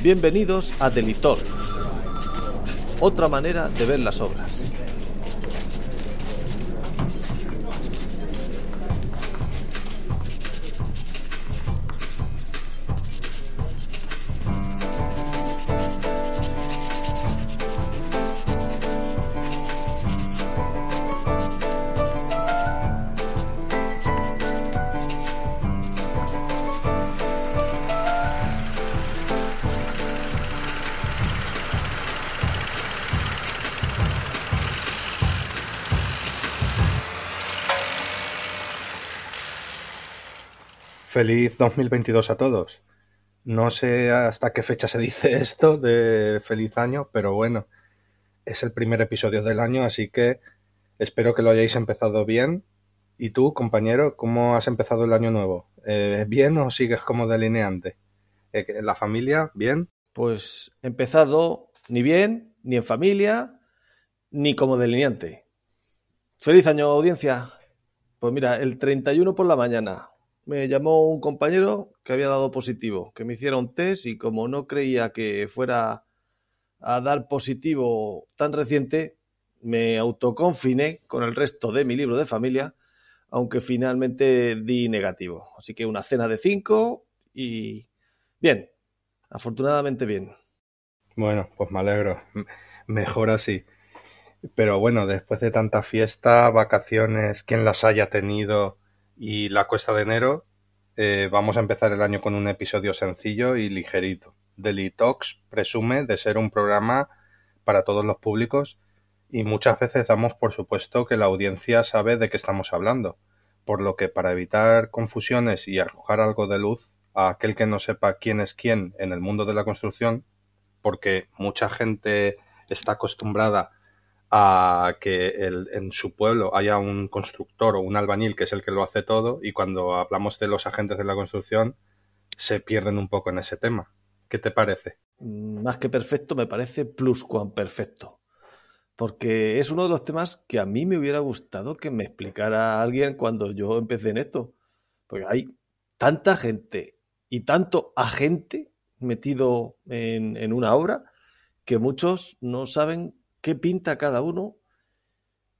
Bienvenidos a Delitor, otra manera de ver las obras. Feliz 2022 a todos. No sé hasta qué fecha se dice esto de feliz año, pero bueno, es el primer episodio del año, así que espero que lo hayáis empezado bien. ¿Y tú, compañero, cómo has empezado el año nuevo? Eh, ¿Bien o sigues como delineante? Eh, ¿La familia? ¿Bien? Pues empezado ni bien, ni en familia, ni como delineante. Feliz año, audiencia. Pues mira, el 31 por la mañana, me llamó un compañero que había dado positivo, que me hiciera un test y como no creía que fuera a dar positivo tan reciente, me autoconfiné con el resto de mi libro de familia, aunque finalmente di negativo. Así que una cena de cinco y bien, afortunadamente bien. Bueno, pues me alegro. Mejor así. Pero bueno, después de tanta fiesta, vacaciones, quien las haya tenido y la cuesta de enero, eh, vamos a empezar el año con un episodio sencillo y ligerito. Daily Talks presume de ser un programa para todos los públicos y muchas veces damos por supuesto que la audiencia sabe de qué estamos hablando, por lo que para evitar confusiones y arrojar algo de luz a aquel que no sepa quién es quién en el mundo de la construcción, porque mucha gente está acostumbrada a que en su pueblo haya un constructor o un albañil que es el que lo hace todo y cuando hablamos de los agentes de la construcción se pierden un poco en ese tema. ¿Qué te parece? Más que perfecto, me parece plus cuan perfecto. Porque es uno de los temas que a mí me hubiera gustado que me explicara alguien cuando yo empecé en esto. Porque hay tanta gente y tanto agente metido en, en una obra que muchos no saben qué pinta cada uno.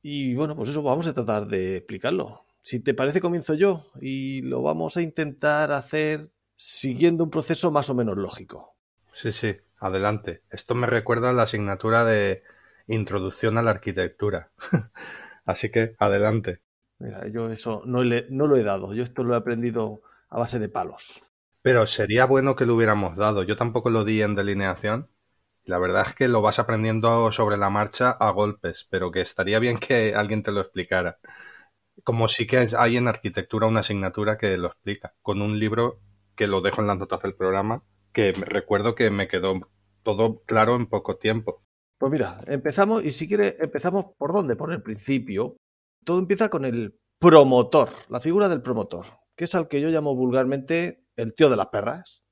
Y bueno, pues eso vamos a tratar de explicarlo. Si te parece, comienzo yo y lo vamos a intentar hacer siguiendo un proceso más o menos lógico. Sí, sí, adelante. Esto me recuerda a la asignatura de Introducción a la Arquitectura. Así que, adelante. Mira, yo eso no, no lo he dado, yo esto lo he aprendido a base de palos. Pero sería bueno que lo hubiéramos dado. Yo tampoco lo di en delineación. La verdad es que lo vas aprendiendo sobre la marcha a golpes, pero que estaría bien que alguien te lo explicara. Como sí que hay en arquitectura una asignatura que lo explica, con un libro que lo dejo en las notas del programa, que recuerdo que me quedó todo claro en poco tiempo. Pues mira, empezamos, y si quiere, empezamos por dónde, por el principio. Todo empieza con el promotor, la figura del promotor, que es al que yo llamo vulgarmente el tío de las perras,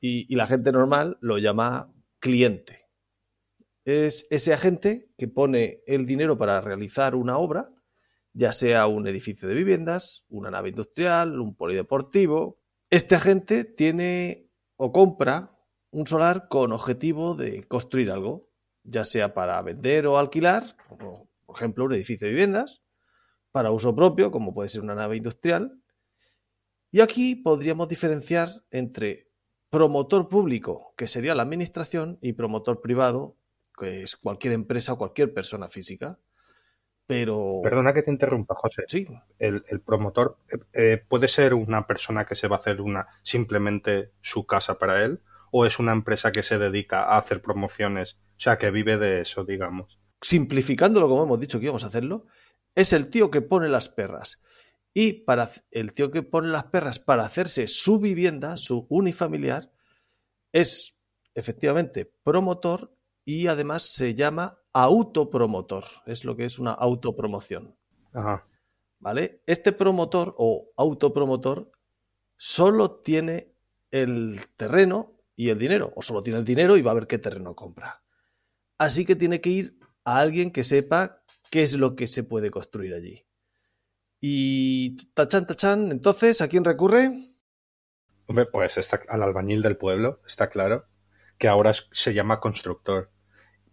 y, y la gente normal lo llama cliente. Es ese agente que pone el dinero para realizar una obra, ya sea un edificio de viviendas, una nave industrial, un polideportivo. Este agente tiene o compra un solar con objetivo de construir algo, ya sea para vender o alquilar, por ejemplo, un edificio de viviendas, para uso propio, como puede ser una nave industrial. Y aquí podríamos diferenciar entre promotor público, que sería la administración, y promotor privado, que es cualquier empresa o cualquier persona física. Pero. Perdona que te interrumpa, José. Sí. El, promotor eh, eh, puede ser una persona que se va a hacer una simplemente su casa para él, o es una empresa que se dedica a hacer promociones, o sea, que vive de eso, digamos. Simplificándolo como hemos dicho que íbamos a hacerlo, es el tío que pone las perras. Y para el tío que pone las perras para hacerse su vivienda, su unifamiliar, es efectivamente promotor y además se llama autopromotor. Es lo que es una autopromoción. ¿Vale? Este promotor o autopromotor solo tiene el terreno y el dinero, o solo tiene el dinero y va a ver qué terreno compra. Así que tiene que ir a alguien que sepa qué es lo que se puede construir allí. Y tachan, tachan, entonces, ¿a quién recurre? Hombre, pues está al albañil del pueblo, está claro. que ahora se llama constructor,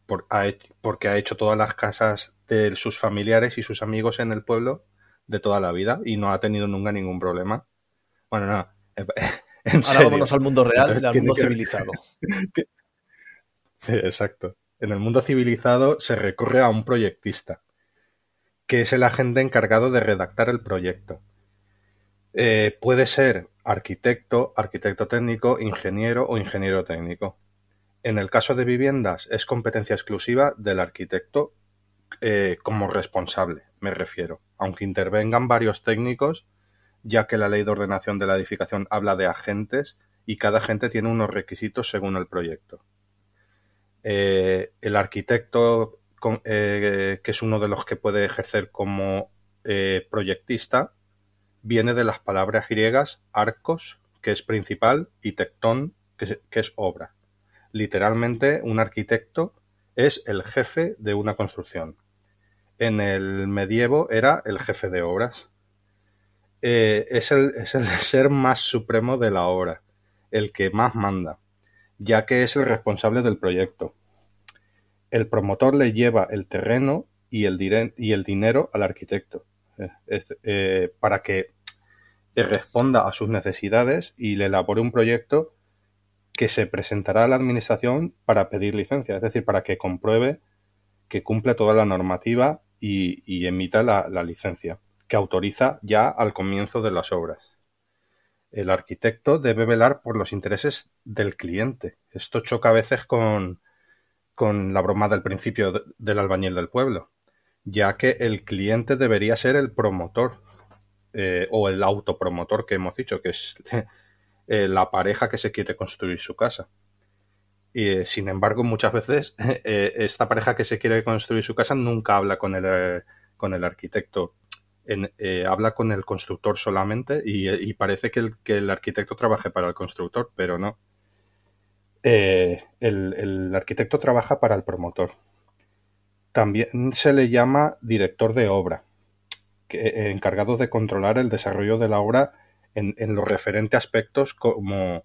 porque ha hecho todas las casas de sus familiares y sus amigos en el pueblo de toda la vida y no ha tenido nunca ningún problema. Bueno, no. Ahora vámonos al mundo real, al mundo civilizado. sí, exacto. En el mundo civilizado se recurre a un proyectista, que es el agente encargado de redactar el proyecto. Eh, puede ser arquitecto, arquitecto técnico, ingeniero o ingeniero técnico. En el caso de viviendas es competencia exclusiva del arquitecto eh, como responsable, me refiero, aunque intervengan varios técnicos, ya que la ley de ordenación de la edificación habla de agentes y cada agente tiene unos requisitos según el proyecto. Eh, el arquitecto, que es uno de los que puede ejercer como proyectista, viene de las palabras griegas arcos, que es principal, y tectón, que es, obra. Literalmente, un arquitecto es el jefe de una construcción. En el medievo era el jefe de obras. Eh, es, el, es el ser más supremo de la obra, el que más manda, ya que es el responsable del proyecto. El promotor le lleva el terreno y el, dinero al arquitecto eh, para que responda a sus necesidades y le elabore un proyecto que se presentará a la administración para pedir licencia, es decir, para que compruebe que cumple toda la normativa y, emita la, licencia, que autoriza ya al comienzo de las obras. El arquitecto debe velar por los intereses del cliente. Esto choca a veces con, con la broma del principio del albañil del pueblo ya que el cliente debería ser el promotor eh, o el autopromotor que hemos dicho, que es eh, la pareja que se quiere construir su casa. Y, eh, sin embargo, muchas veces esta pareja que se quiere construir su casa nunca habla con el, con el arquitecto. habla con el constructor solamente y, parece que el, que el, arquitecto trabaje para el constructor, pero no. El, el arquitecto trabaja para el promotor. También se le llama director de obra, eh, encargado de controlar el desarrollo de la obra en, los referentes aspectos como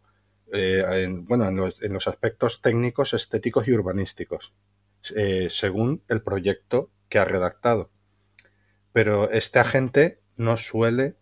eh, bueno, en los, aspectos técnicos, estéticos y urbanísticos, eh, según el proyecto que ha redactado. Pero este agente no suele,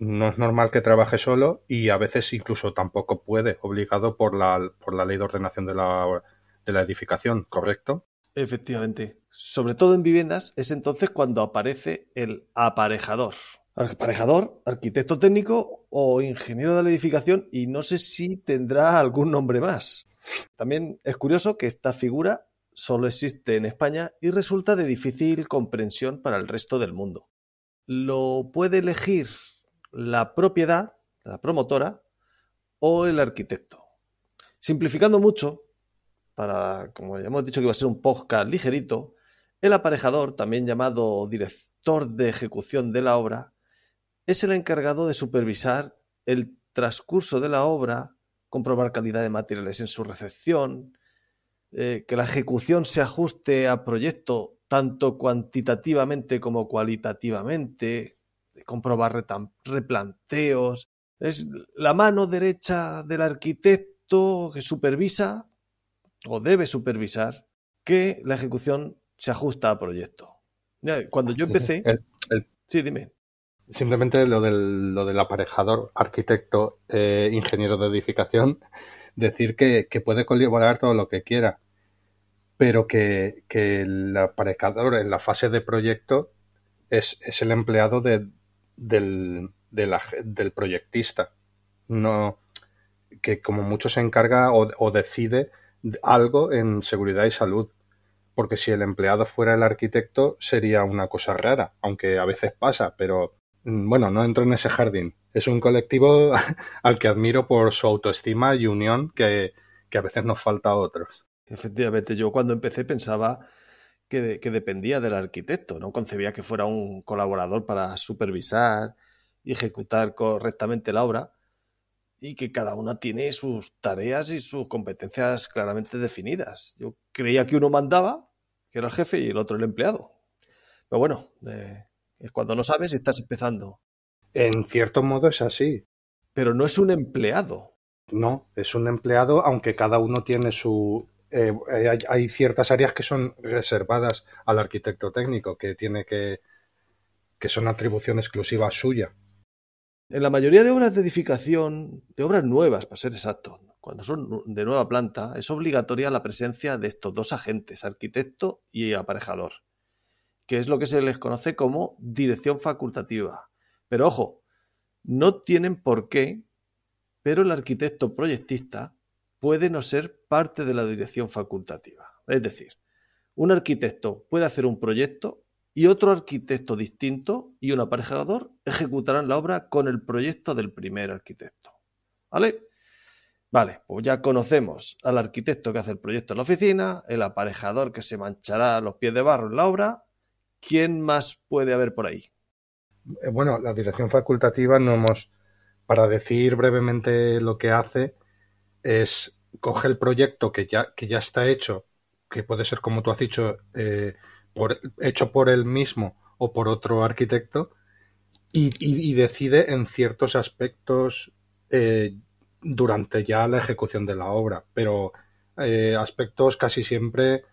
no es normal que trabaje solo y a veces incluso tampoco puede, obligado por la, por la ley de ordenación de la, de la edificación, ¿correcto? Efectivamente. Sobre todo en viviendas es entonces cuando aparece el aparejador. Aparejador, arquitecto técnico o ingeniero de la edificación y no sé si tendrá algún nombre más. También es curioso que esta figura solo existe en España y resulta de difícil comprensión para el resto del mundo. Lo puede elegir la propiedad, la promotora o el arquitecto. Simplificando mucho, para, como ya hemos dicho que iba a ser un podcast ligerito, el aparejador, también llamado director de ejecución de la obra, es el encargado de supervisar el transcurso de la obra, comprobar calidad de materiales en su recepción, eh, que la ejecución se ajuste a proyecto tanto cuantitativamente como cualitativamente, comprobar replanteos. Es la mano derecha del arquitecto que supervisa o debe supervisar que la ejecución se ajusta al proyecto. Cuando yo empecé... sí, dime. Simplemente lo del, lo del aparejador, arquitecto, eh, ingeniero de edificación, decir que, puede colaborar todo lo que quiera, pero que, el aparejador en la fase de proyecto es, el empleado del, proyectista. No, que como mucho se encarga o decide algo en seguridad y salud. Porque si el empleado fuera el arquitecto sería una cosa rara, aunque a veces pasa, pero mm, bueno, no entro en ese jardín. Es un colectivo al que admiro por su autoestima y unión que, a veces nos falta a otros. Efectivamente, yo cuando empecé pensaba que, que, dependía del arquitecto, no concebía que fuera un colaborador para supervisar y ejecutar correctamente la obra, y que cada una tiene sus tareas y sus competencias claramente definidas. Yo creía que uno mandaba, que era el jefe, y el otro el empleado. Pero bueno, eh, es cuando no sabes y estás empezando. En cierto modo es así. Pero no es un empleado. No, es un empleado, aunque cada uno tiene su... Eh, hay, ciertas áreas que son reservadas al arquitecto técnico, que tiene que... que son atribución exclusiva suya. En la mayoría de obras de edificación, de obras nuevas, para ser exacto, cuando son de nueva planta, es obligatoria la presencia de estos dos agentes, arquitecto y aparejador, que es lo que se les conoce como dirección facultativa. Pero ojo, no tienen por qué, pero el arquitecto proyectista puede no ser parte de la dirección facultativa. Es decir, un arquitecto puede hacer un proyecto y otro arquitecto distinto y un aparejador ejecutarán la obra con el proyecto del primer arquitecto. ¿Vale? Vale, pues ya conocemos al arquitecto que hace el proyecto en la oficina, el aparejador que se manchará los pies de barro en la obra. ¿Quién más puede haber por ahí? Eh, bueno, la dirección facultativa no hemos, para decir brevemente lo que hace, es coge el proyecto que ya, que ya está hecho, que puede ser como tú has dicho, eh, hecho por él mismo o por otro arquitecto y, decide en ciertos aspectos eh, durante ya la ejecución de la obra, pero eh, aspectos casi siempre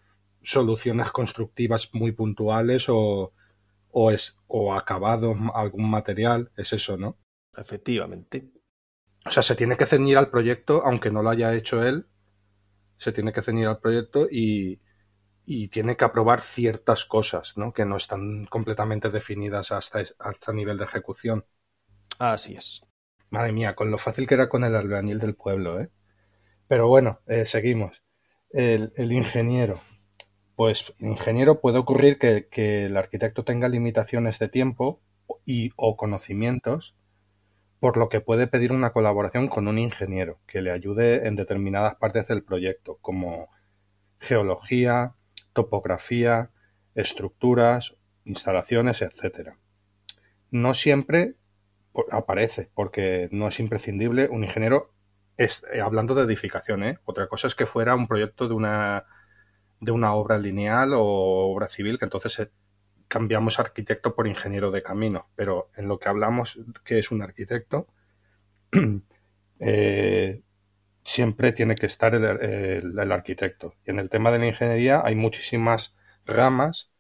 soluciones constructivas muy puntuales o, o, es, o acabado algún material, es eso, ¿no? Efectivamente. O sea, se tiene que ceñir al proyecto, aunque no lo haya hecho él, se tiene que ceñir al proyecto y, y tiene que aprobar ciertas cosas, ¿no? Que no están completamente definidas hasta, hasta nivel de ejecución. Así es. Madre mía, con lo fácil que era con el albañil del pueblo, ¿eh? Pero bueno, eh, seguimos. El, ingeniero. Pues ingeniero puede ocurrir que, que, el arquitecto tenga limitaciones de tiempo y o conocimientos, por lo que puede pedir una colaboración con un ingeniero que le ayude en determinadas partes del proyecto, como geología, topografía, estructuras, instalaciones, etc. No siempre aparece, porque no es imprescindible un ingeniero, es, eh, hablando de edificación, ¿eh? otra cosa es que fuera un proyecto de una, de una obra lineal o obra civil, que entonces cambiamos arquitecto por ingeniero de camino, pero en lo que hablamos que es un arquitecto, siempre tiene que estar el, arquitecto. Y en el tema de la ingeniería hay muchísimas ramas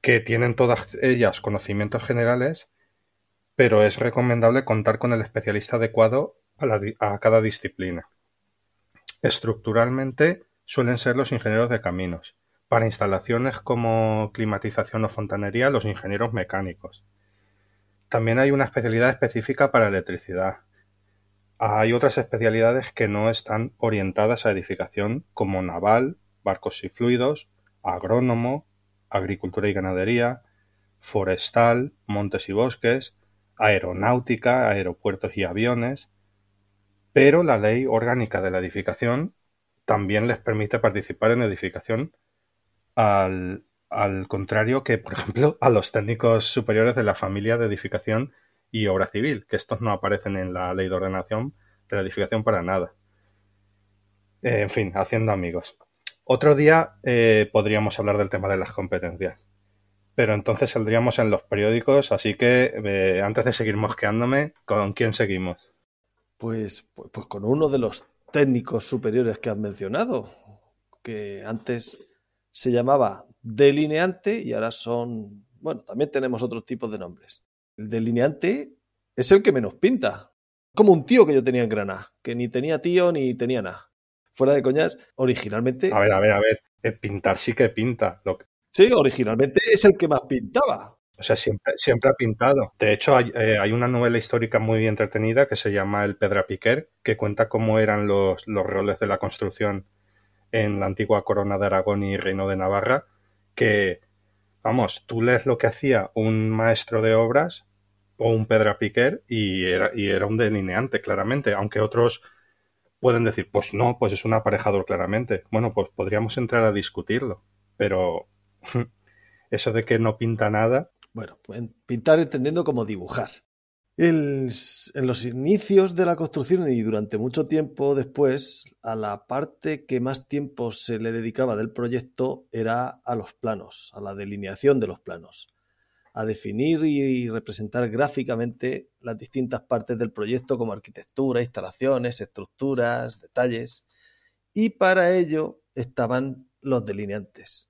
que tienen todas ellas conocimientos generales, pero es recomendable contar con el especialista adecuado a, cada disciplina. Estructuralmente suelen ser los ingenieros de caminos. Para instalaciones como climatización o fontanería, los ingenieros mecánicos. También hay una especialidad específica para electricidad, hay otras especialidades que no están orientadas a edificación como naval, barcos y fluidos, agrónomo, agricultura y ganadería, forestal, montes y bosques, aeronáutica, aeropuertos y aviones, pero la ley orgánica de la edificación también les permite participar en edificación al, al, contrario que, por ejemplo, a los técnicos superiores de la familia de edificación y obra civil, que estos no aparecen en la ley de ordenación de la edificación para nada. Eh, en fin, haciendo amigos. Otro día eh, podríamos hablar del tema de las competencias, pero entonces saldríamos en los periódicos, así que eh, antes de seguir mosqueándome, ¿con quién seguimos? Pues, pues, pues con uno de los técnicos superiores que has mencionado, que antes se llamaba delineante y ahora son, bueno, también tenemos otros tipos de nombres. El delineante es el que menos pinta. Como un tío que yo tenía en Granada, que ni tenía tío ni tenía nada. Fuera de coñas, originalmente. A ver, a ver, a ver. Pintar sí que pinta. Lo Sí, originalmente es el que más pintaba. O sea, siempre, siempre ha pintado. De hecho, hay, eh, hay, una novela histórica muy entretenida que se llama El Pedra Piquer, que cuenta cómo eran los, los roles de la construcción en la antigua corona de Aragón y Reino de Navarra, que vamos, tú lees lo que hacía un maestro de obras o un Pedra Piquer y era, y era un delineante, claramente, aunque otros pueden decir, pues no, pues es un aparejador claramente. Bueno, pues podríamos entrar a discutirlo, pero eso de que no pinta nada. Bueno, pintar entendiendo como dibujar en los inicios de la construcción y durante mucho tiempo después, a la parte que más tiempo se le dedicaba del proyecto era a los planos, a la delineación de los planos. a definir y representar gráficamente las distintas partes del proyecto como arquitectura, instalaciones, estructuras, detalles. Y para ello estaban los delineantes,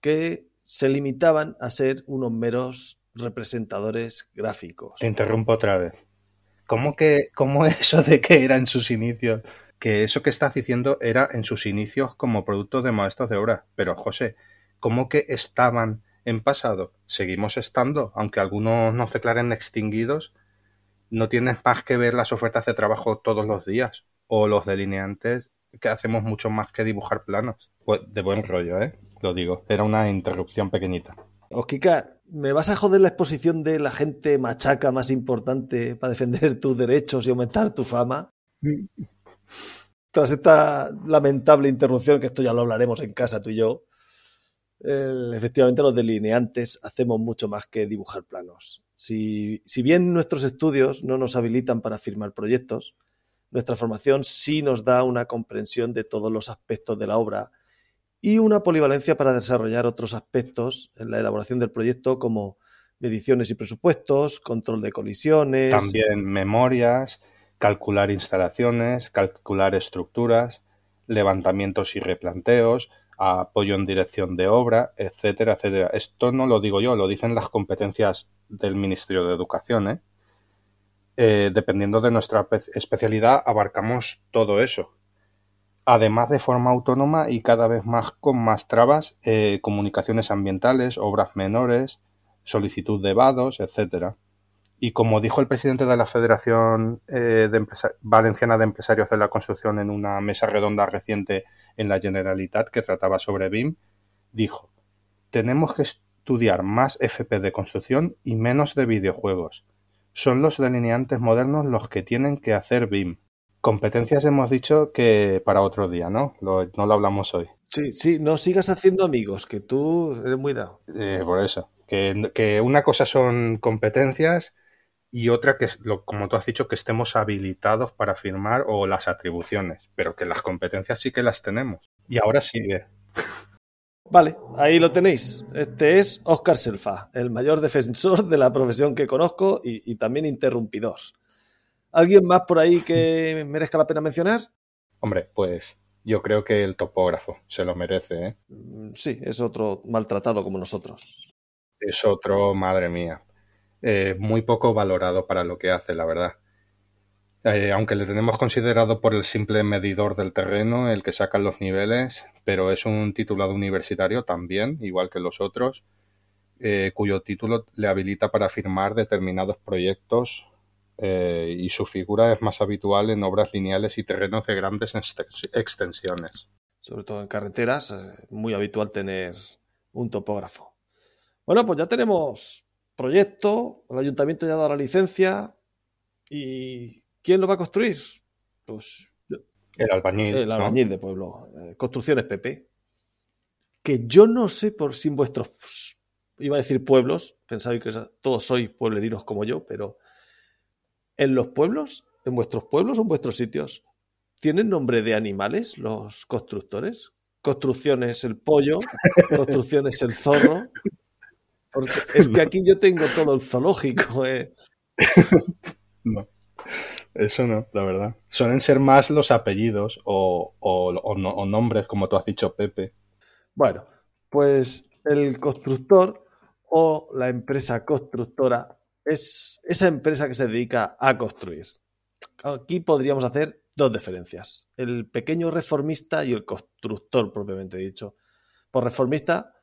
que se limitaban a ser unos meros representadores gráficos. Te interrumpo otra vez. ¿Cómo que cómo eso de que era en sus inicios? Que eso que estás diciendo era en sus inicios como producto de maestros de obra. Pero José, ¿cómo que estaban en pasado? Seguimos estando, aunque algunos nos declaren extinguidos. No tienes más que ver las ofertas de trabajo todos los días o los delineantes que hacemos mucho más que dibujar planos. Pues de buen rollo, ¿eh? Lo digo. Era una interrupción pequeñita. Osquica, ¿me vas a joder la exposición de la gente machaca más importante para defender tus derechos y aumentar tu fama? Tras esta lamentable interrupción, que esto ya lo hablaremos en casa tú y yo, efectivamente los delineantes hacemos mucho más que dibujar planos. Si, si bien nuestros estudios no nos habilitan para firmar proyectos, nuestra formación sí nos da una comprensión de todos los aspectos de la obra y una polivalencia para desarrollar otros aspectos en la elaboración del proyecto como mediciones y presupuestos, control de colisiones. También memorias, calcular instalaciones, calcular estructuras, levantamientos y replanteos, apoyo en dirección de obra, etcétera, etcétera. Esto no lo digo yo, lo dicen las competencias del Ministerio de Educación. ¿eh? Eh, dependiendo de nuestra especialidad, abarcamos todo eso. Además, de forma autónoma y cada vez más con más trabas, eh, comunicaciones ambientales, obras menores, solicitud de vados, etcétera. Y como dijo el presidente de la Federación de Valenciana de Empresarios de la Construcción en una mesa redonda reciente en la Generalitat que trataba sobre BIM, dijo, tenemos que estudiar más FP de construcción y menos de videojuegos. Son los delineantes modernos los que tienen que hacer BIM. Competencias hemos dicho que para otro día, ¿no? no lo hablamos hoy. Sí, sí, no sigas haciendo amigos, que tú eres muy dado. Eh, por eso, que, que, una cosa son competencias y otra que, lo, como tú has dicho, que estemos habilitados para firmar o las atribuciones, pero que las competencias sí que las tenemos. Y ahora sigue. Vale, ahí lo tenéis. Este es Oscar Selfa, el mayor defensor de la profesión que conozco y, y también interrumpidor. ¿Alguien más por ahí que merezca la pena mencionar? Hombre, pues yo creo que el topógrafo se lo merece. ¿eh? Mm, sí, es otro maltratado como nosotros. Es otro, madre mía. Eh, muy poco valorado para lo que hace, la verdad. Eh, aunque le tenemos considerado por el simple medidor del terreno, el que saca los niveles, pero es un titulado universitario también, igual que los otros, eh, cuyo título le habilita para firmar determinados proyectos y su figura es más habitual en obras lineales y terrenos de grandes extensiones. Sobre todo en carreteras, es muy habitual tener un topógrafo. Bueno, pues ya tenemos proyecto, el ayuntamiento ya ha dado la licencia y ¿quién lo va a construir? Pues el albañil. El albañil de pueblo. Eh, construcciones PP. Que yo no sé por si en vuestros, iba a decir pueblos, pensáis que todos sois pueblerinos como yo, pero en los pueblos, en vuestros pueblos o en vuestros sitios, ¿tienen nombre de animales los constructores? Construcciones el pollo, construcciones el zorro, porque es que aquí yo tengo todo el zoológico. ¿eh? no. Eso no, la verdad. Suelen ser más los apellidos o, nombres, como tú has dicho, Pepe. Bueno, pues el constructor o la empresa constructora es esa empresa que se dedica a construir. Aquí podríamos hacer dos diferencias. El pequeño reformista y el constructor, propiamente dicho. Por reformista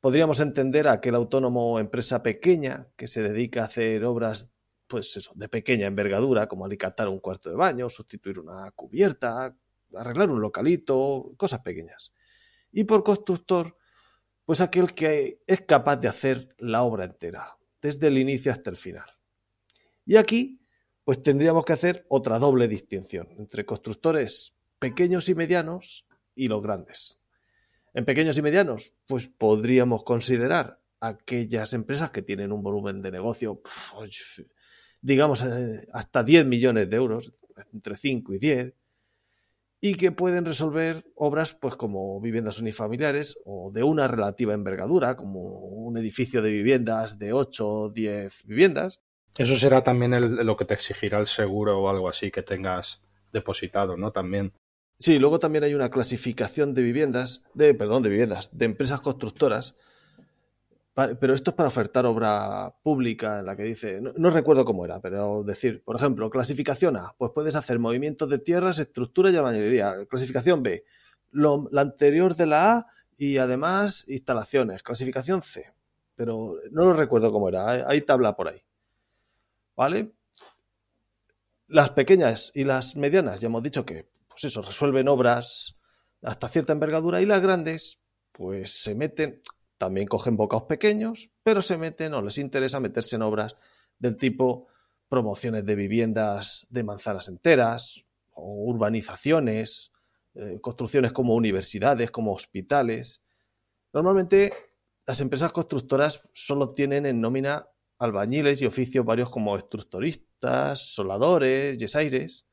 podríamos entender a aquel autónomo o empresa pequeña que se dedica a hacer obras pues eso, de pequeña envergadura, como alicatar un cuarto de baño, sustituir una cubierta, arreglar un localito, cosas pequeñas. Y por constructor, pues aquel que es capaz de hacer la obra entera, desde el inicio hasta el final. Y aquí, pues tendríamos que hacer otra doble distinción entre constructores pequeños y medianos y los grandes. En pequeños y medianos, pues podríamos considerar aquellas empresas que tienen un volumen de negocio, digamos, eh, hasta 10 millones de euros, entre 5 y 10, y que pueden resolver obras pues como viviendas unifamiliares o de una relativa envergadura, como un edificio de viviendas de 8 o 10 viviendas. Eso será también lo que te exigirá el seguro o algo así que tengas depositado, ¿no? También. Sí, luego también hay una clasificación de viviendas, de, perdón, de viviendas, de empresas constructoras pero esto es para ofertar obra pública en la que dice, no, recuerdo cómo era, pero decir, por ejemplo, clasificación A, pues puedes hacer movimientos de tierras, estructura y albañilería. Clasificación B, lo, la anterior de la A y además instalaciones. Clasificación C, pero no recuerdo cómo era, hay tabla por ahí. ¿Vale? Las pequeñas y las medianas, ya hemos dicho que, pues eso, resuelven obras hasta cierta envergadura y las grandes, pues se meten, también cogen bocados pequeños, pero se meten o les interesa meterse en obras del tipo promociones de viviendas de manzanas enteras, o urbanizaciones, eh, construcciones como universidades, como hospitales. Normalmente las empresas constructoras solo tienen en nómina albañiles y oficios varios como estructuristas, soladores, yesaires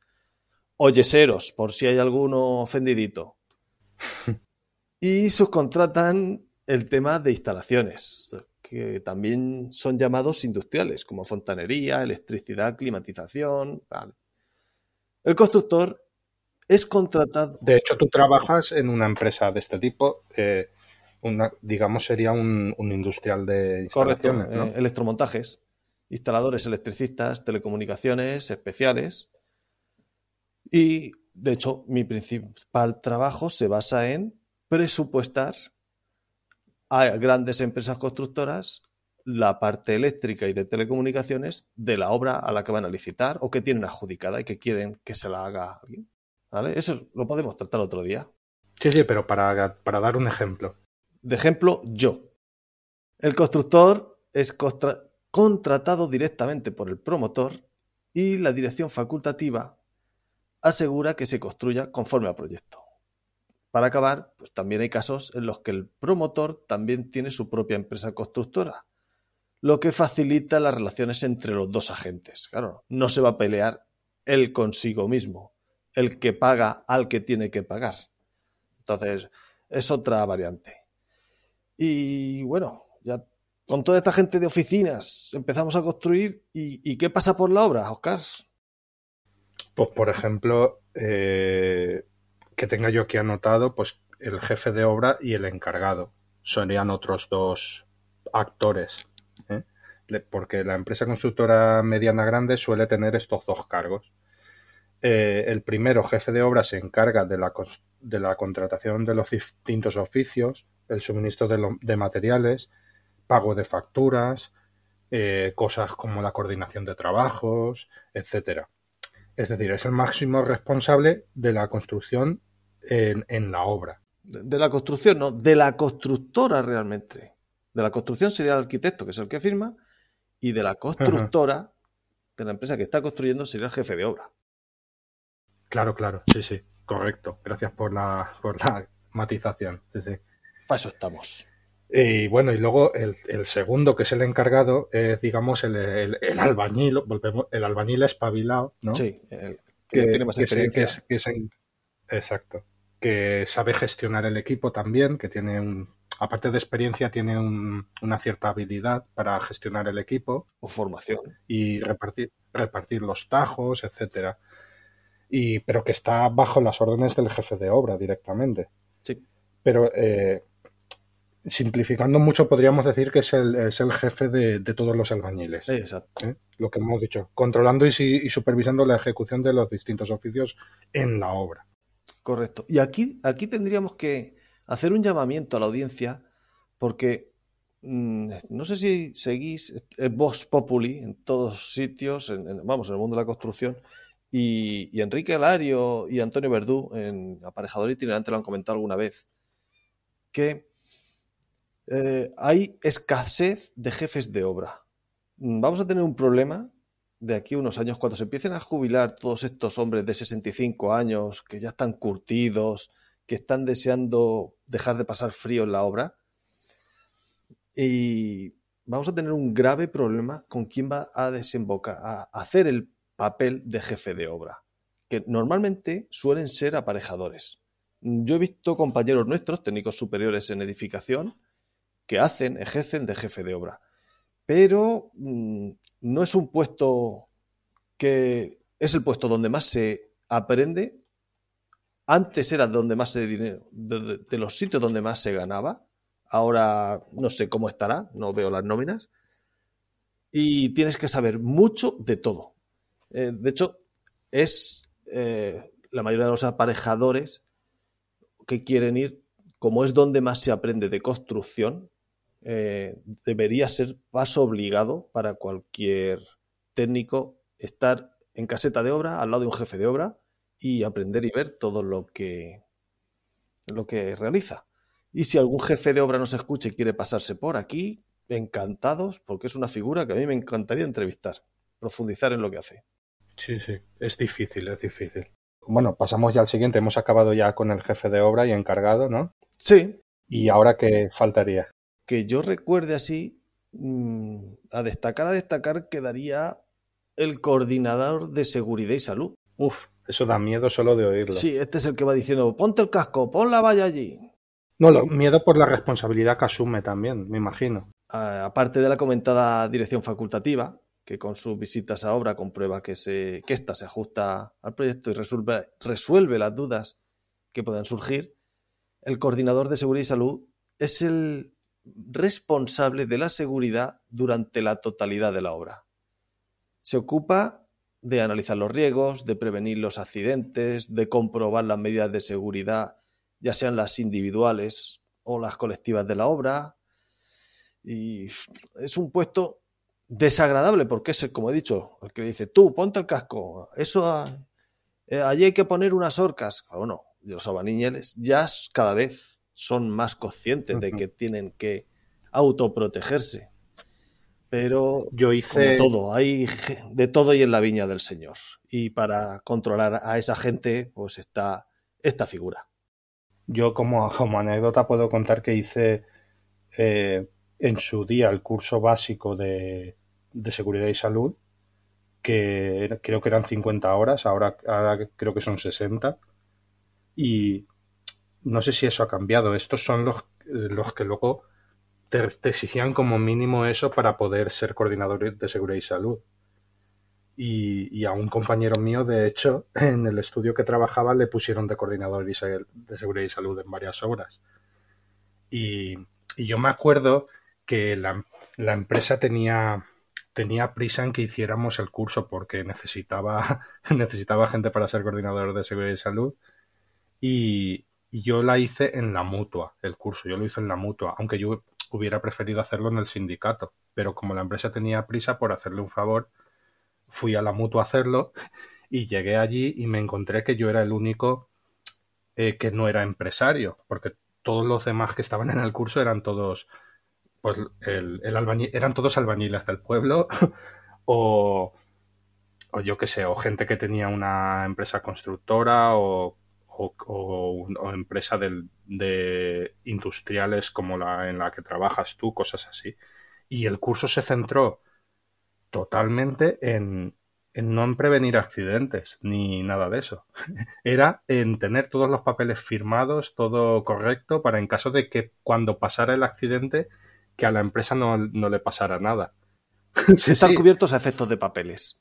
o yeseros, por si hay alguno ofendidito. y subcontratan el tema de instalaciones, que también son llamados industriales, como fontanería, electricidad, climatización. El constructor es contratado. De hecho, tú trabajas en una empresa de este tipo. Eh, una, digamos, sería un, industrial de instalaciones. Correcto, eh, electromontajes, instaladores electricistas, telecomunicaciones especiales. Y, de hecho, mi principal trabajo se basa en presupuestar a grandes empresas constructoras la parte eléctrica y de telecomunicaciones de la obra a la que van a licitar o que tienen adjudicada y que quieren que se la haga alguien. ¿Vale? Eso lo podemos tratar otro día. Sí, sí, pero para, para dar un ejemplo. De ejemplo, yo. El constructor es contratado directamente por el promotor y la dirección facultativa asegura que se construya conforme al proyecto. Para acabar, pues también hay casos en los que el promotor también tiene su propia empresa constructora, lo que facilita las relaciones entre los dos agentes. Claro, no se va a pelear él consigo mismo, el que paga al que tiene que pagar. Entonces, es otra variante. Y bueno, ya con toda esta gente de oficinas empezamos a construir. ¿Y, qué pasa por la obra, Oscar? Pues, por ejemplo, eh, que tenga yo aquí anotado, pues el jefe de obra y el encargado. Serían otros dos actores. ¿eh? Porque la empresa constructora mediana grande suele tener estos dos cargos. Eh, el primero, jefe de obra, se encarga de la, de la contratación de los distintos oficios, el suministro de, materiales, pago de facturas, eh, cosas como la coordinación de trabajos, etcétera. Es decir, es el máximo responsable de la construcción en, la obra. De, la construcción, no, de la constructora realmente. De la construcción sería el arquitecto, que es el que firma, y de la constructora, de la empresa que está construyendo, sería el jefe de obra. Claro, claro, sí, sí, correcto. Gracias por la, por la matización. Sí, sí. Para eso estamos. Y bueno, y luego el, segundo, que es el encargado, es, digamos, el, el, albañil, volvemos, el albañil espabilado, ¿no? Sí, que, tiene más experiencia. Que es, exacto que sabe gestionar el equipo también, que tiene un, aparte de experiencia, tiene una cierta habilidad para gestionar el equipo. O formación. Y repartir, repartir los tajos, etcétera. Y, pero que está bajo las órdenes del jefe de obra directamente. Sí. Pero eh, simplificando mucho, podríamos decir que es el, es el jefe de, todos los albañiles. exacto. ¿Eh? Lo que hemos dicho, controlando y, y supervisando la ejecución de los distintos oficios en la obra. Correcto. Y aquí, aquí tendríamos que hacer un llamamiento a la audiencia porque mm, no sé si seguís el Vox Populi en todos sitios, vamos, en el mundo de la construcción, y, Enrique Alario y Antonio Verdú en Aparejador Itinerante lo han comentado alguna vez, que eh, hay escasez de jefes de obra. Mm, vamos a tener un problema de aquí a unos años, cuando se empiecen a jubilar todos estos hombres de 65 años que ya están curtidos, que están deseando dejar de pasar frío en la obra, y vamos a tener un grave problema con quién va a desembocar, a hacer el papel de jefe de obra. que normalmente suelen ser aparejadores. Yo he visto compañeros nuestros, técnicos superiores en edificación, que hacen, ejercen de jefe de obra. Pero mm, no es un puesto que es el puesto donde más se aprende. Antes era donde más se dinero, de, los sitios donde más se ganaba. Ahora no sé cómo estará, no veo las nóminas. Y tienes que saber mucho de todo. Eh, de hecho, es eh, la mayoría de los aparejadores que quieren ir, como es donde más se aprende de construcción, eh, debería ser paso obligado para cualquier técnico estar en caseta de obra al lado de un jefe de obra y aprender y ver todo lo que, lo que realiza. Y si algún jefe de obra nos escucha y quiere pasarse por aquí, encantados, porque es una figura que a mí me encantaría entrevistar, profundizar en lo que hace. Sí, sí, es difícil, es difícil. Bueno, pasamos ya al siguiente. Hemos acabado ya con el jefe de obra y encargado, ¿no? Sí. ¿Y ahora qué faltaría? Que yo recuerde así, mm, a destacar, a destacar, quedaría el coordinador de seguridad y salud. Uf, eso da miedo solo de oírlo. Sí, este es el que va diciendo, ponte el casco, pon la valla allí. No, lo, miedo por la responsabilidad que asume también, me imagino. aparte de la comentada dirección facultativa, que con sus visitas a obra comprueba que, se, que ésta se ajusta al proyecto y resuelve, resuelve las dudas que puedan surgir, el coordinador de seguridad y salud es el responsable de la seguridad durante la totalidad de la obra. Se ocupa de analizar los riesgos, de prevenir los accidentes, de comprobar las medidas de seguridad, ya sean las individuales o las colectivas de la obra. Y es un puesto desagradable porque es, como he dicho, el que dice, tú, ponte el casco, eso, eh, allí hay que poner unas orcas. Bueno, los abaniñeles ya cada vez son más conscientes de que tienen que autoprotegerse. Pero yo hice todo, hay de todo y en la viña del Señor. Y para controlar a esa gente, pues está esta figura. Yo como, como anécdota puedo contar que hice eh, en su día el curso básico de, de seguridad y salud, que creo que eran 50 horas, ahora, ahora creo que son 60. Y no sé si eso ha cambiado. Estos son los, los que luego te, exigían como mínimo eso para poder ser coordinador de seguridad y salud. Y, y, a un compañero mío, de hecho, en el estudio que trabajaba le pusieron de coordinador de seguridad y salud en varias obras. Y, y yo me acuerdo que la, la empresa tenía, tenía prisa en que hiciéramos el curso porque necesitaba, necesitaba gente para ser coordinador de seguridad y salud. Y, yo la hice en la mutua, el curso, yo lo hice en la mutua, aunque yo hubiera preferido hacerlo en el sindicato. Pero como la empresa tenía prisa por hacerle un favor, fui a la mutua a hacerlo y llegué allí y me encontré que yo era el único eh, que no era empresario, porque todos los demás que estaban en el curso eran todos pues el, eran todos albañiles del pueblo o, o yo qué sé, o gente que tenía una empresa constructora o, o, empresa de industriales como la en la que trabajas tú, cosas así. Y el curso se centró totalmente en, en no en prevenir accidentes ni nada de eso. Era en tener todos los papeles firmados, todo correcto, para en caso de que cuando pasara el accidente que a la empresa no, le pasara nada. Están cubiertos a efectos de papeles.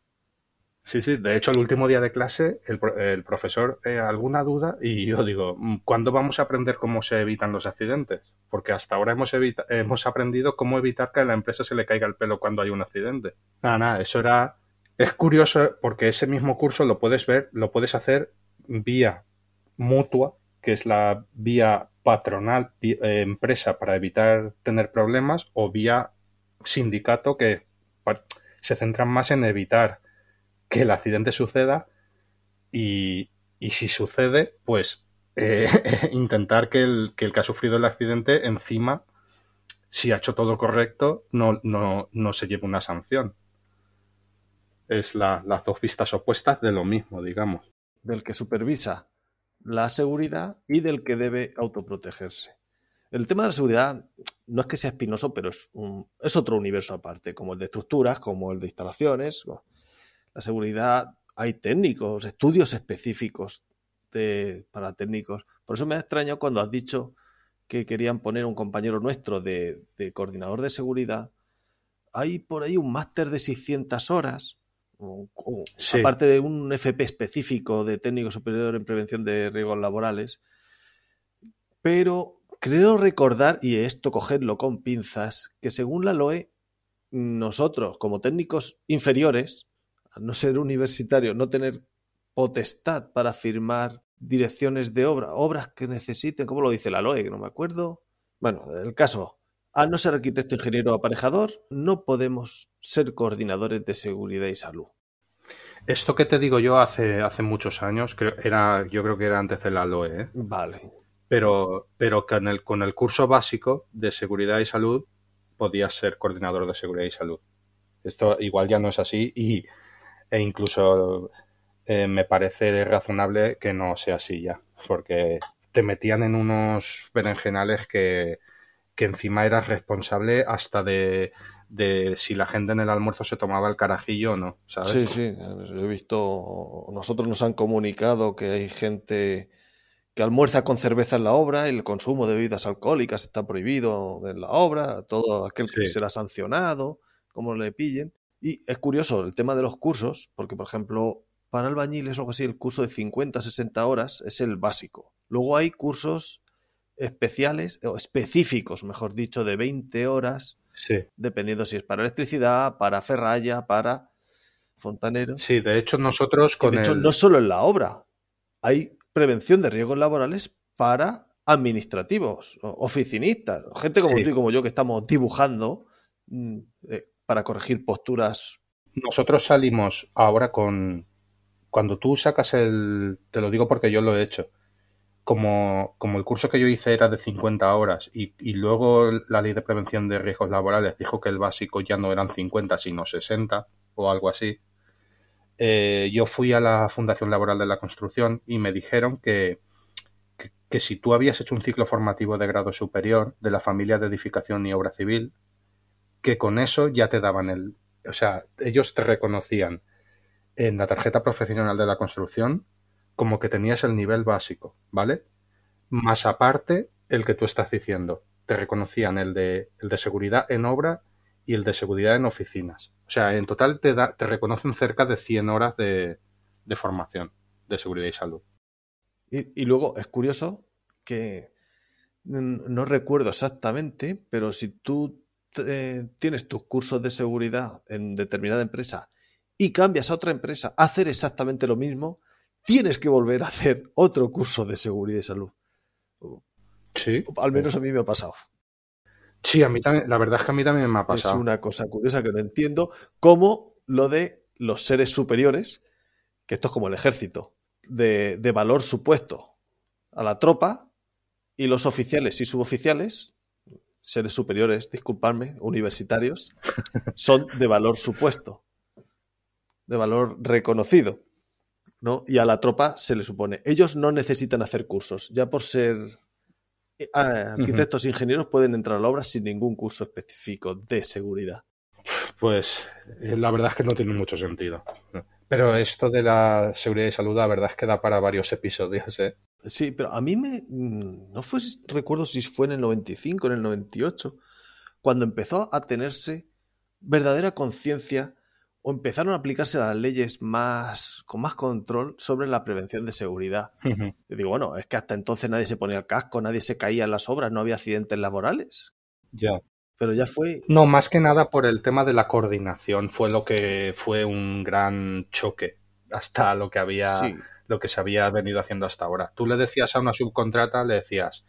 Sí, sí. De hecho, el último día de clase, el, profesor, eh, ¿alguna duda? Y yo digo, mm, ¿cuándo vamos a aprender cómo se evitan los accidentes? Porque hasta ahora hemos, hemos aprendido cómo evitar que a la empresa se le caiga el pelo cuando hay un accidente. Nada, nada, eso era... Es curioso porque ese mismo curso lo puedes ver, lo puedes hacer vía mutua, que es la vía patronal eh, empresa para evitar tener problemas o vía sindicato que se centran más en evitar que el accidente suceda y, si sucede, pues eh, intentar que el, que el, que ha sufrido el accidente encima, si ha hecho todo correcto, no, no, no se lleve una sanción. Es las dos vistas opuestas de lo mismo, digamos. Del que supervisa la seguridad y del que debe autoprotegerse. El tema de la seguridad no es que sea espinoso, pero es, es otro universo aparte, como el de estructuras, como el de instalaciones. La seguridad hay técnicos, estudios específicos de, para técnicos. Por eso me ha extrañado cuando has dicho que querían poner un compañero nuestro de, de coordinador de seguridad. Hay por ahí un máster de 600 horas, o, o, Sí. aparte de un FP específico de técnico superior en prevención de riesgos laborales. Pero creo recordar, y esto cogerlo con pinzas, que según la LOE, nosotros como técnicos inferiores, no ser universitarios, no tener potestad para firmar direcciones de obra, obras que necesiten, ¿cómo lo dice la LOE? Que no me acuerdo. Bueno, el caso, al no ser arquitecto, ingeniero o aparejador, no podemos ser coordinadores de seguridad y salud. Esto que te digo yo hace, hace muchos años, creo, era, yo creo que era antes de la LOE, ¿eh? Vale. pero, pero con, el, con el curso básico de seguridad y salud podías ser coordinador de seguridad y salud. Esto igual ya no es así y, e incluso eh, me parece razonable que no sea así ya, porque te metían en unos berenjenales que, que encima eras responsable hasta de, de si la gente en el almuerzo se tomaba el carajillo o no, ¿sabes? Sí, sí, he visto, nosotros nos han comunicado que hay gente que almuerza con cerveza en la obra y el consumo de bebidas alcohólicas está prohibido en la obra, todo aquel que Sí. será sancionado, como le pillen. Y es curioso el tema de los cursos, porque por ejemplo, para albañiles o algo así, el curso de 50, 60 horas es el básico. Luego hay cursos especiales, o específicos, mejor dicho, de 20 horas, Sí. dependiendo si es para electricidad, para ferralla, para fontaneros. Sí, de hecho nosotros con de hecho, el... no solo en la obra, hay prevención de riesgos laborales para administrativos, oficinistas, gente como Sí. tú y como yo que estamos dibujando mm, eh, para corregir posturas. Nosotros salimos ahora con... Cuando tú sacas el... Te lo digo porque yo lo he hecho. Como, como el curso que yo hice era de 50 horas y, y luego la ley de prevención de riesgos laborales dijo que el básico ya no eran 50 sino 60 o algo así, eh, yo fui a la Fundación Laboral de la Construcción y me dijeron que, que, que si tú habías hecho un ciclo formativo de grado superior de la familia de edificación y obra civil, que con eso ya te daban el... O sea, ellos te reconocían en la tarjeta profesional de la construcción como que tenías el nivel básico, ¿vale? Más aparte, el que tú estás diciendo, te reconocían el de, el de seguridad en obra y el de seguridad en oficinas. O sea, en total te, da, te reconocen cerca de 100 horas de, de formación de seguridad y salud. Y, y luego es curioso que no recuerdo exactamente, pero si tú eh, tienes tus cursos de seguridad en determinada empresa y cambias a otra empresa a hacer exactamente lo mismo, tienes que volver a hacer otro curso de seguridad y salud. Sí. Al menos a mí me ha pasado. Sí, a mí también, la verdad es que a mí también me ha pasado. Es una cosa curiosa que no entiendo, como lo de los seres superiores, que esto es como el ejército, de, de valor supuesto a la tropa, y los oficiales y suboficiales, seres superiores, disculpadme, universitarios, son de valor supuesto, de valor reconocido. ¿no? Y a la tropa se le supone. Ellos no necesitan hacer cursos, ya por ser eh, arquitectos e ingenieros pueden entrar a la obra sin ningún curso específico de seguridad. Pues eh, la verdad es que no tiene mucho sentido. Pero esto de la seguridad y salud, la verdad es que da para varios episodios, ¿eh? Sí, pero a mí me. mm, No fue, recuerdo si fue en el 95, en el 98, cuando empezó a tenerse verdadera conciencia o empezaron a aplicarse las leyes más con más control sobre la prevención de seguridad. Ujú. Yo digo, bueno, es que hasta entonces nadie se ponía el casco, nadie se caía en las obras, no había accidentes laborales. Ya. Pero ya fue. No, más que nada por el tema de la coordinación fue lo que fue un gran choque hasta lo que había, Sí, lo que se había venido haciendo hasta ahora. Tú le decías a una subcontrata, le decías,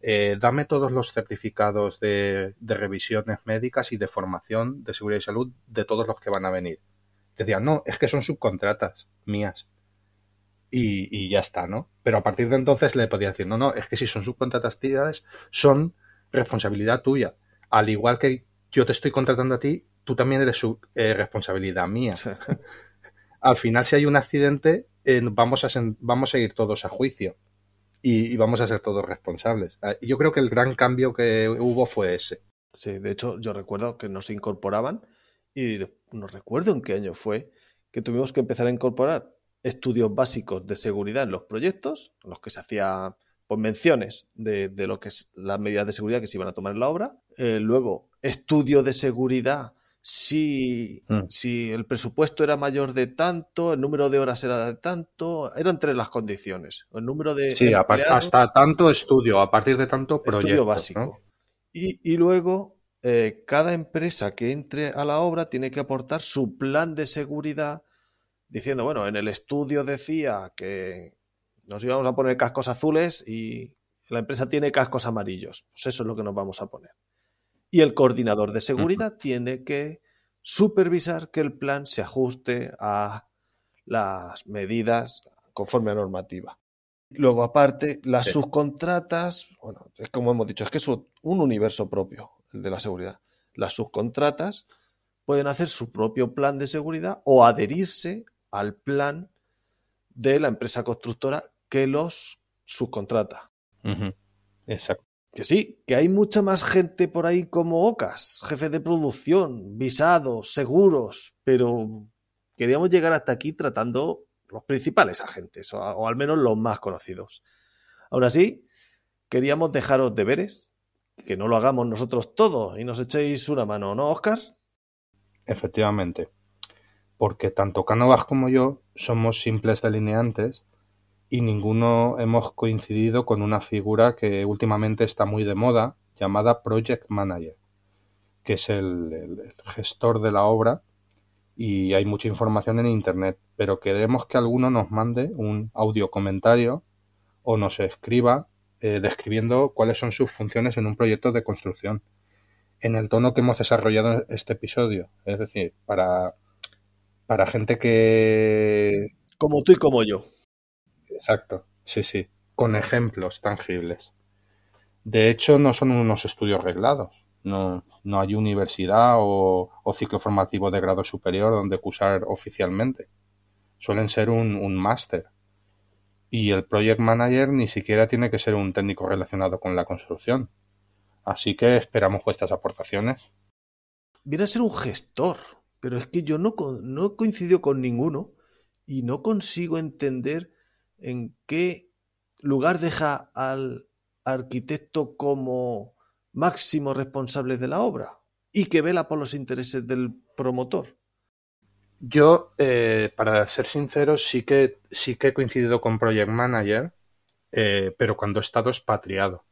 eh, dame todos los certificados de, de revisiones médicas y de formación de seguridad y salud de todos los que van a venir. Decían, no, es que son subcontratas mías. Y, y ya está, ¿no? Pero a partir de entonces le podía decir, no, no, es que si son subcontratas tías, son responsabilidad tuya. Al igual que yo te estoy contratando a ti, tú también eres su, eh, responsabilidad mía. Al final, si hay un accidente, eh, vamos, a vamos a ir todos a juicio y, y vamos a ser todos responsables. Ah, Yo creo que el gran cambio que hubo fue ese. Sí, de hecho, yo recuerdo que nos incorporaban y no recuerdo en qué año fue que tuvimos que empezar a incorporar estudios básicos de seguridad en los proyectos, en los que se hacía pues, menciones de, de, lo que es las medidas de seguridad que se iban a tomar en la obra. Eh, luego, estudio de seguridad si, mm. si el presupuesto era mayor de tanto, el número de horas era de tanto, eran tres las condiciones. El número de. Sí, hasta tanto estudio, a partir de tanto proyecto. Estudio básico. Y, y, luego, eh, cada empresa que entre a la obra tiene que aportar su plan de seguridad, diciendo, bueno, en el estudio decía que nos íbamos a poner cascos azules y la empresa tiene cascos amarillos. Pues eso es lo que nos vamos a poner. Y el coordinador de seguridad tiene que supervisar que el plan se ajuste a las medidas conforme a normativa. Luego, aparte, las subcontratas, bueno, es como hemos dicho, es que es un universo propio, el de la seguridad. Las subcontratas pueden hacer su propio plan de seguridad o adherirse al plan de la empresa constructora que los subcontrata. Exacto. Que sí, que hay mucha más gente por ahí como Ocas, jefe de producción, visados, seguros, pero queríamos llegar hasta aquí tratando los principales agentes, o, al menos los más conocidos. Aún así, queríamos dejaros deberes, que no lo hagamos nosotros todo y nos echéis una mano, ¿no, Oscar? Efectivamente, porque tanto Cánovas como yo somos simples delineantes y ninguno hemos coincidido con una figura que últimamente está muy de moda, llamada Project Manager, que es el, gestor de la obra y hay mucha información en Internet, pero queremos que alguno nos mande un audio comentario o nos escriba eh, describiendo cuáles son sus funciones en un proyecto de construcción, en el tono que hemos desarrollado este episodio, es decir, para, para gente que... Como tú y como yo. Exacto, sí, sí, con ejemplos tangibles. De hecho, no son unos estudios reglados. No, no hay universidad o, ciclo formativo de grado superior donde cursar oficialmente. Suelen ser un, un máster. Y el project manager ni siquiera tiene que ser un técnico relacionado con la construcción. Así que esperamos vuestras aportaciones. Viene a ser un gestor, pero es que yo no, no coincido con ninguno y no consigo entender en qué lugar deja al arquitecto como máximo responsable de la obra y que vela por los intereses del promotor. Yo, eh, para ser sincero, sí que, sí que he coincidido con Project Manager, eh, pero cuando he estado expatriado,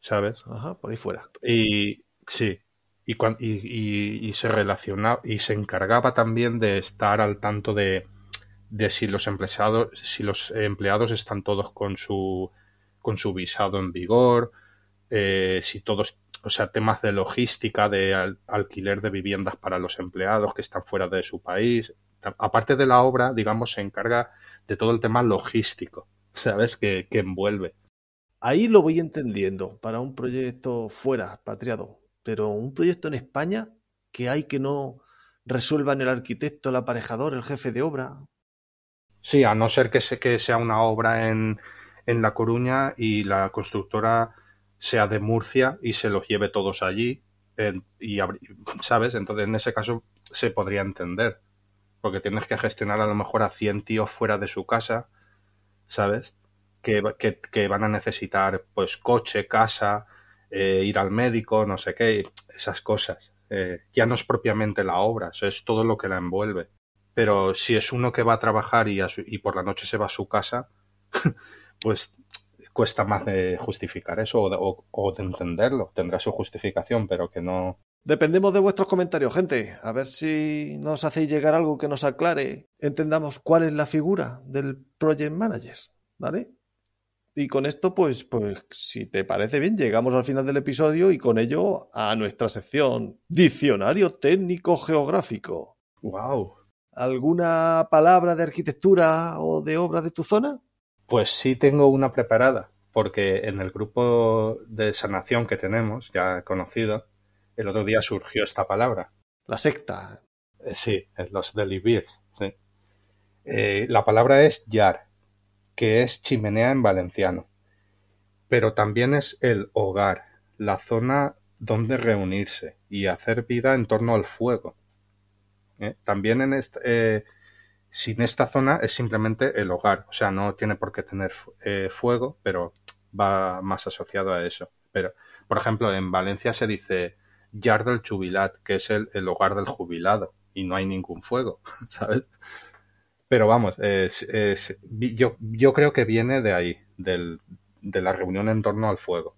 ¿sabes? Ajá, por ahí fuera. Y sí, y, y, y, se relacionaba y se encargaba también de estar al tanto de, de si los empleados, si los empleados están todos con su, con su visado en vigor, eh, si todos, o sea, temas de logística, de alquiler de viviendas para los empleados que están fuera de su país. Aparte de la obra, digamos, se encarga de todo el tema logístico, ¿sabes? Que, que envuelve. Ahí lo voy entendiendo para un proyecto fuera, patriado, pero un proyecto en España que hay que no resuelvan el arquitecto, el aparejador, el jefe de obra, Sí, a no ser que, que sea una obra en, en La Coruña y la constructora sea de Murcia y se los lleve todos allí, y, ¿sabes? Entonces en ese caso se podría entender, porque tienes que gestionar a lo mejor a 100 tíos fuera de su casa, ¿sabes? Que, que, van a necesitar pues coche, casa, eh, ir al médico, no sé qué, esas cosas. Eh, ya no es propiamente la obra, es todo lo que la envuelve pero si es uno que va a trabajar y, y por la noche se va a su casa, pues cuesta más de justificar eso o de, entenderlo. Tendrá su justificación, pero que no. Dependemos de vuestros comentarios, gente. A ver si nos hacéis llegar algo que nos aclare, entendamos cuál es la figura del Project Manager, ¿vale? Y con esto, pues, pues, si te parece bien, llegamos al final del episodio y con ello a nuestra sección Diccionario Técnico Geográfico. ¡Wow! ¿Alguna palabra de arquitectura o de obra de tu zona? Pues sí tengo una preparada, porque en el grupo de sanación que tenemos, ya conocido, el otro día surgió esta palabra. La secta. Eh, sí, los Deliviers. Sí. Eh, la palabra es yar, que es chimenea en valenciano. Pero también es el hogar, la zona donde reunirse y hacer vida en torno al fuego. ¿Eh? También en, este, sin esta zona es simplemente el hogar. O sea, no tiene por qué tener eh, fuego, pero va más asociado a eso. Pero, por ejemplo, en Valencia se dice Yard del Jubilat, que es el, hogar del jubilado, y no hay ningún fuego, ¿sabes? Pero vamos, yo, yo creo que viene de ahí, del, de la reunión en torno al fuego.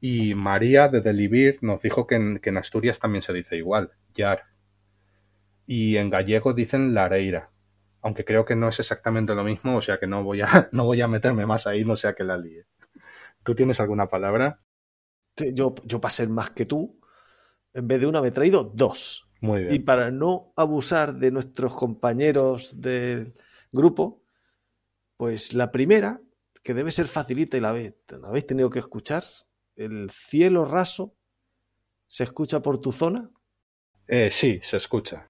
Y María de Delibir nos dijo que en, que en Asturias también se dice igual, Yar. Y en gallego dicen lareira, aunque creo que no es exactamente lo mismo, o sea que no voy a, no voy a meterme más ahí, no sea que la líe. ¿Tú tienes alguna palabra? Yo, yo ser más que tú, en vez de una me he traído dos. Muy bien. Y para no abusar de nuestros compañeros del grupo, pues la primera, que debe ser facilita y la, la habéis tenido que escuchar, el cielo raso, ¿se escucha por tu zona? Eh, sí, se escucha.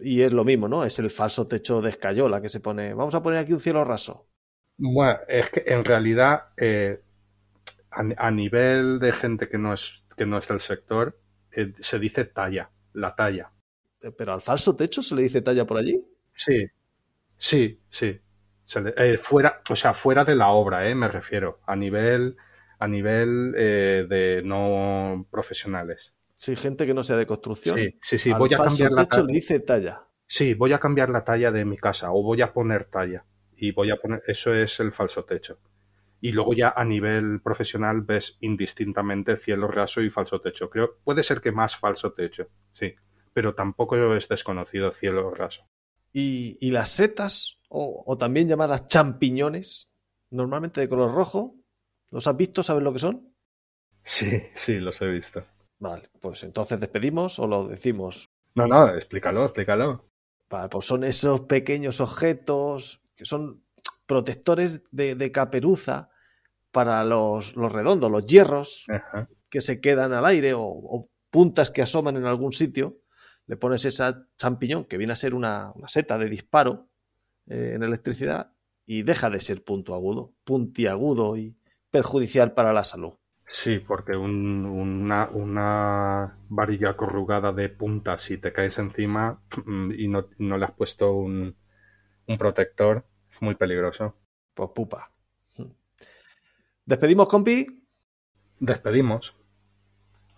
Y es lo mismo, ¿no? Es el falso techo de escayola que se pone. Vamos a poner aquí un cielo raso. Bueno, es que en realidad, eh, a, nivel de gente que no es, que no es del sector, eh, se dice talla, la talla. Eh, ¿Pero al falso techo se le dice talla por allí? Sí, sí, sí. fuera, o sea, fuera de la obra, me refiero. A nivel, a nivel de no profesionales. Sí, gente que no sea de construcción. Sí, sí, sí. voy a cambiar la talla. dice talla. Sí, voy a cambiar la talla de mi casa o voy a poner talla. Y voy a poner. Eso es el falso techo. Y luego ya a nivel profesional ves indistintamente cielo raso y falso techo. Creo, puede ser que más falso techo, sí. Pero tampoco es desconocido cielo raso. ¿Y, y las setas, o, o también llamadas champiñones, normalmente de color rojo, ¿los has visto? ¿Sabes lo que son? Sí, sí, los he visto. Vale, pues entonces despedimos o lo decimos. No, no, explícalo, explícalo. Vale, pues son esos pequeños objetos que son protectores de, caperuza para los, los, redondos, los hierros que se quedan al aire o, puntas que asoman en algún sitio. Le pones esa champiñón que viene a ser una, seta de disparo eh, en electricidad y deja de ser punto agudo, puntiagudo y perjudicial para la salud. Sí, porque una, varilla corrugada de punta, si te caes encima mm, y no, le has puesto un, protector, es muy peligroso. Pues pupa. ¿Despedimos, compi? Despedimos.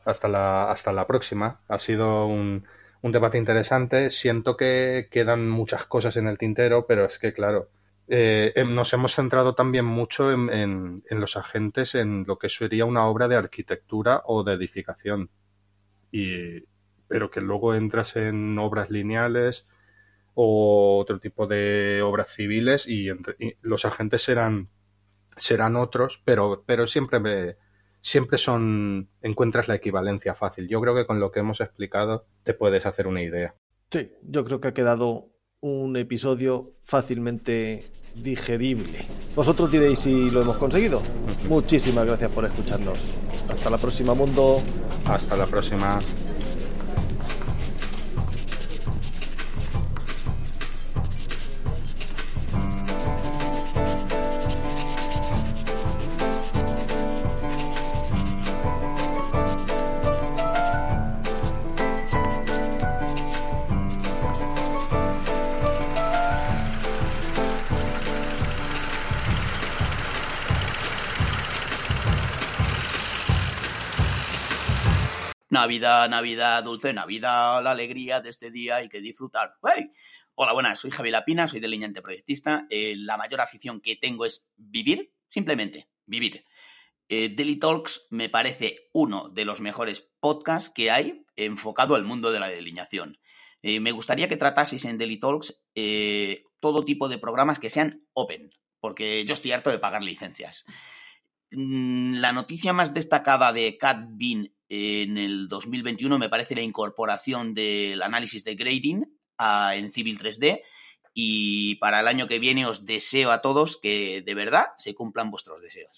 Hasta la, hasta la próxima. Ha sido un, un debate interesante. Siento que quedan muchas cosas en el tintero, pero es que, claro, eh, em, nos hemos centrado también mucho en, los agentes, en lo que sería una obra de arquitectura o de edificación. Y, pero que luego entras en obras lineales o otro tipo de obras civiles y, los agentes serán, serán otros, pero, pero siempre, siempre son, encuentras la equivalencia fácil. Yo creo que con lo que hemos explicado te puedes hacer una idea. Sí, yo creo que ha quedado un episodio fácilmente digerible. Vosotros diréis si lo hemos conseguido. Muchísimas gracias por escucharnos. Hasta la próxima, mundo. Hasta la próxima. Navidad, Navidad, dulce Navidad, la alegría de este día hay que disfrutar. Hola, buenas, soy Javier Lapina, soy delineante proyectista. Eh, la mayor afición que tengo es vivir, simplemente, vivir. Eh, Daily Talks me parece uno de los mejores podcasts que hay enfocado al mundo de la delineación. Eh, me gustaría que trataseis en Daily Talks todo tipo de programas que sean open, porque yo estoy harto de pagar licencias. Mm, la noticia más destacada de Cat en el 2021 me parece la incorporación del análisis de grading en Civil 3D y para el año que viene os deseo a todos que de verdad se cumplan vuestros deseos.